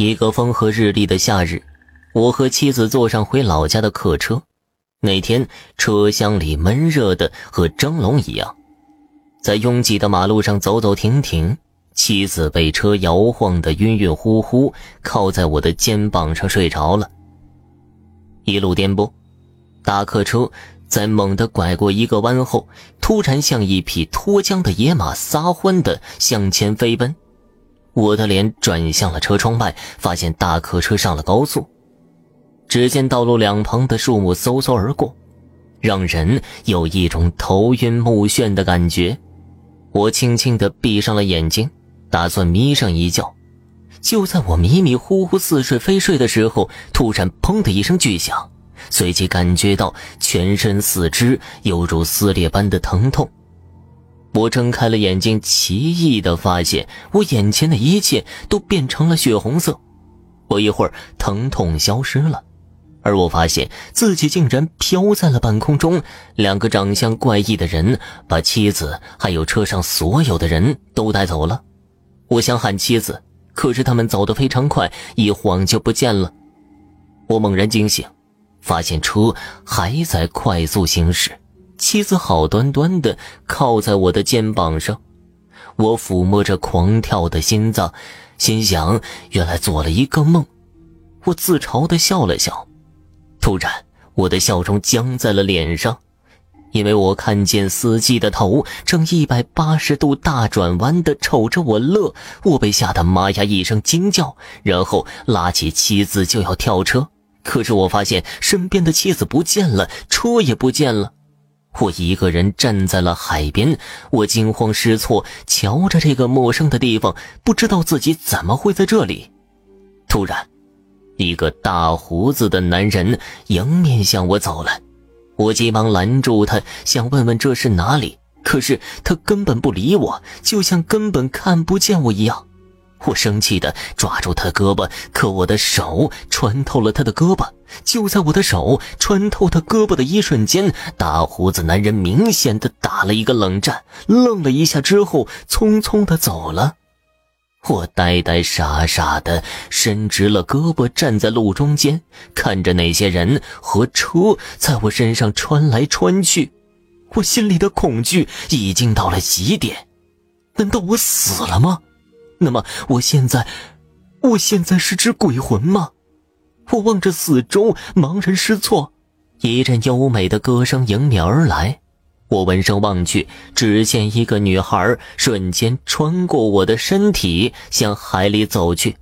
一个风和日丽的夏日，我和妻子坐上回老家的客车。那天车厢里闷热的和蒸笼一样，在拥挤的马路上走走停停。妻子被车摇晃得晕晕乎乎，靠在我的肩膀上睡着了。一路颠簸，大客车在猛地拐过一个弯后，突然像一匹脱缰的野马撒欢的向前飞奔。我的脸转向了车窗外，发现大客车上了高速。只见道路两旁的树木嗖嗖而过，让人有一种头晕目眩的感觉。我轻轻地闭上了眼睛，打算眯上一觉。就在我迷迷糊糊似睡非睡的时候，突然“砰”的一声巨响，随即感觉到全身四肢犹如撕裂般的疼痛。我睁开了眼睛，奇异的发现我眼前的一切都变成了血红色。不一会儿，疼痛消失了，而我发现自己竟然飘在了半空中。两个长相怪异的人把妻子还有车上所有的人都带走了。我想喊妻子，可是他们走得非常快，一晃就不见了。我猛然惊醒，发现车还在快速行驶。妻子好端端的靠在我的肩膀上，我抚摸着狂跳的心脏，心想：原来做了一个梦。我自嘲的笑了笑，突然，我的笑容僵在了脸上，因为我看见司机的头正一百八十度大转弯的瞅着我乐。我被吓得妈呀一声惊叫，然后拉起妻子就要跳车，可是我发现身边的妻子不见了，车也不见了。我一个人站在了海边，我惊慌失措，瞧着这个陌生的地方，不知道自己怎么会在这里。突然，一个大胡子的男人迎面向我走来，我急忙拦住他，想问问这是哪里，可是他根本不理我，就像根本看不见我一样。我生气的抓住他胳膊，可我的手穿透了他的胳膊。就在我的手穿透他胳膊的一瞬间，大胡子男人明显的打了一个冷战，愣了一下之后，匆匆的走了。我呆呆傻傻的伸直了胳膊，站在路中间，看着那些人和车在我身上穿来穿去，我心里的恐惧已经到了极点。难道我死了吗？那么我现在，我现在是只鬼魂吗？我望着四周，茫然失措。一阵优美的歌声迎面而来，我闻声望去，只见一个女孩瞬间穿过我的身体，向海里走去。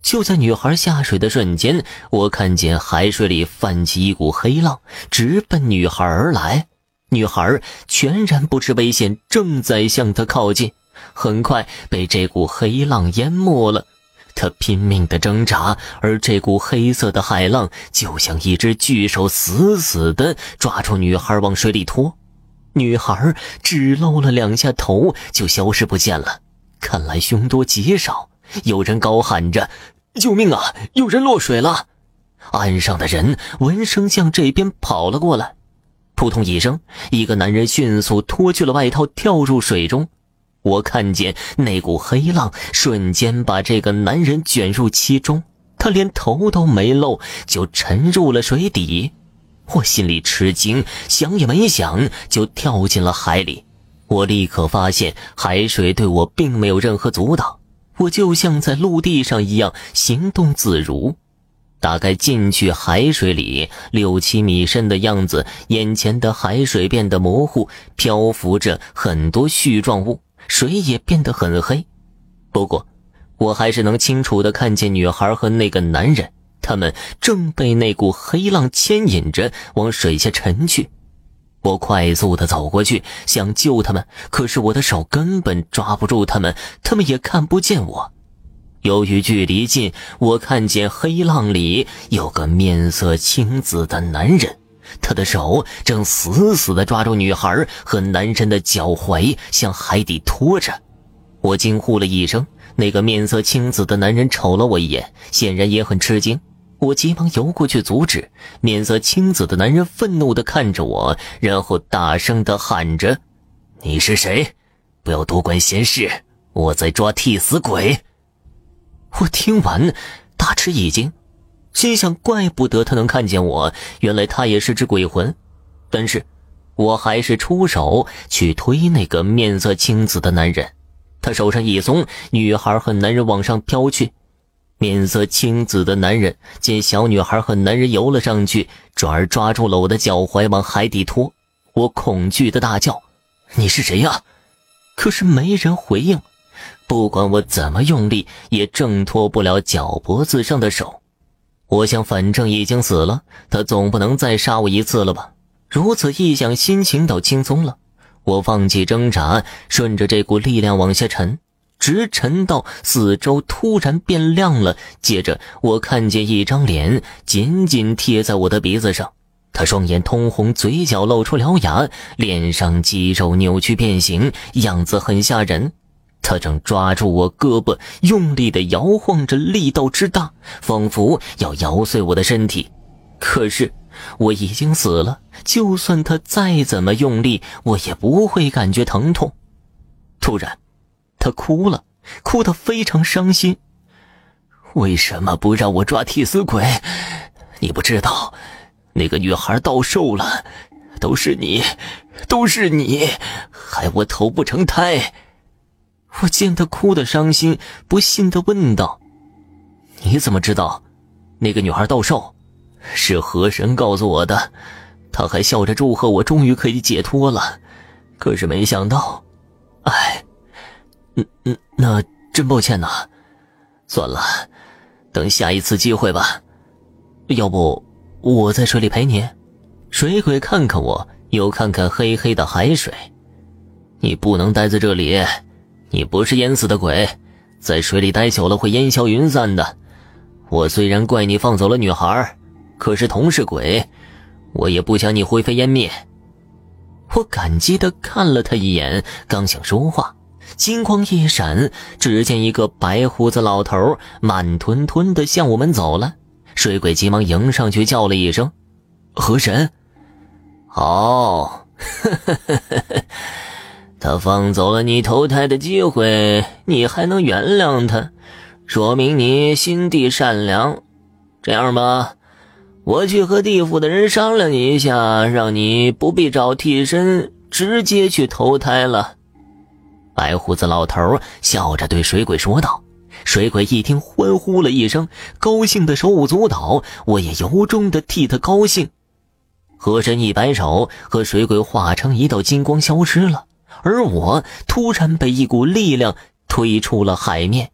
就在女孩下水的瞬间，我看见海水里泛起一股黑浪，直奔女孩而来。女孩全然不知危险，正在向她靠近。很快被这股黑浪淹没了，他拼命的挣扎，而这股黑色的海浪就像一只巨手，死死的抓住女孩往水里拖。女孩只露了两下头，就消失不见了。看来凶多吉少，有人高喊着：“救命啊！有人落水了！”岸上的人闻声向这边跑了过来。扑通一声，一个男人迅速脱去了外套，跳入水中。我看见那股黑浪瞬间把这个男人卷入其中，他连头都没露就沉入了水底。我心里吃惊，想也没想就跳进了海里。我立刻发现海水对我并没有任何阻挡，我就像在陆地上一样行动自如。大概进去海水里六七米深的样子，眼前的海水变得模糊，漂浮着很多絮状物。水也变得很黑，不过，我还是能清楚的看见女孩和那个男人，他们正被那股黑浪牵引着往水下沉去。我快速的走过去，想救他们，可是我的手根本抓不住他们，他们也看不见我。由于距离近，我看见黑浪里有个面色青紫的男人。他的手正死死地抓住女孩和男人的脚踝，向海底拖着。我惊呼了一声。那个面色青紫的男人瞅了我一眼，显然也很吃惊。我急忙游过去阻止。面色青紫的男人愤怒地看着我，然后大声地喊着：“你是谁？不要多管闲事！我在抓替死鬼！”我听完大吃一惊，心想：怪不得他能看见我，原来他也是只鬼魂。但是，我还是出手去推那个面色青紫的男人。他手上一松，女孩和男人往上飘去。面色青紫的男人见小女孩和男人游了上去，转而抓住了我的脚踝往海底拖。我恐惧的大叫：“你是谁呀？”可是没人回应。不管我怎么用力，也挣脱不了脚脖子上的手。我想，反正已经死了，他总不能再杀我一次了吧？如此一想，心情倒轻松了。我放弃挣扎，顺着这股力量往下沉，直沉到四周突然变亮了。接着，我看见一张脸紧紧贴在我的鼻子上，他双眼通红，嘴角露出獠牙，脸上肌肉扭曲变形，样子很吓人。他正抓住我胳膊，用力地摇晃着，力道之大，仿佛要摇碎我的身体。可是我已经死了，就算他再怎么用力，我也不会感觉疼痛。突然，他哭了，哭得非常伤心。为什么不让我抓替死鬼？你不知道，那个女孩到寿了，都是你，都是你，害我投不成胎。我见他哭得伤心，不信的问道：“你怎么知道那个女孩倒寿？是河神告诉我的。他还笑着祝贺我终于可以解脱了。可是没想到，哎，嗯嗯，那真抱歉呐。算了，等下一次机会吧。要不我在水里陪你？”水鬼看看我，又看看黑黑的海水。你不能待在这里。你不是淹死的鬼，在水里待久了会烟消云散的。我虽然怪你放走了女孩，可是同是鬼，我也不想你灰飞烟灭。我感激的看了他一眼，刚想说话，金光一闪，只见一个白胡子老头慢吞吞的向我们走了。水鬼急忙迎上去叫了一声：“河神。”哦，他放走了你投胎的机会，你还能原谅他，说明你心地善良。这样吧，我去和地府的人商量一下，让你不必找替身，直接去投胎了。白胡子老头笑着对水鬼说道。水鬼一听，欢呼了一声，高兴的手舞足蹈。我也由衷的替他高兴。河神一摆手，和水鬼化成一道金光消失了。而我突然被一股力量推出了海面。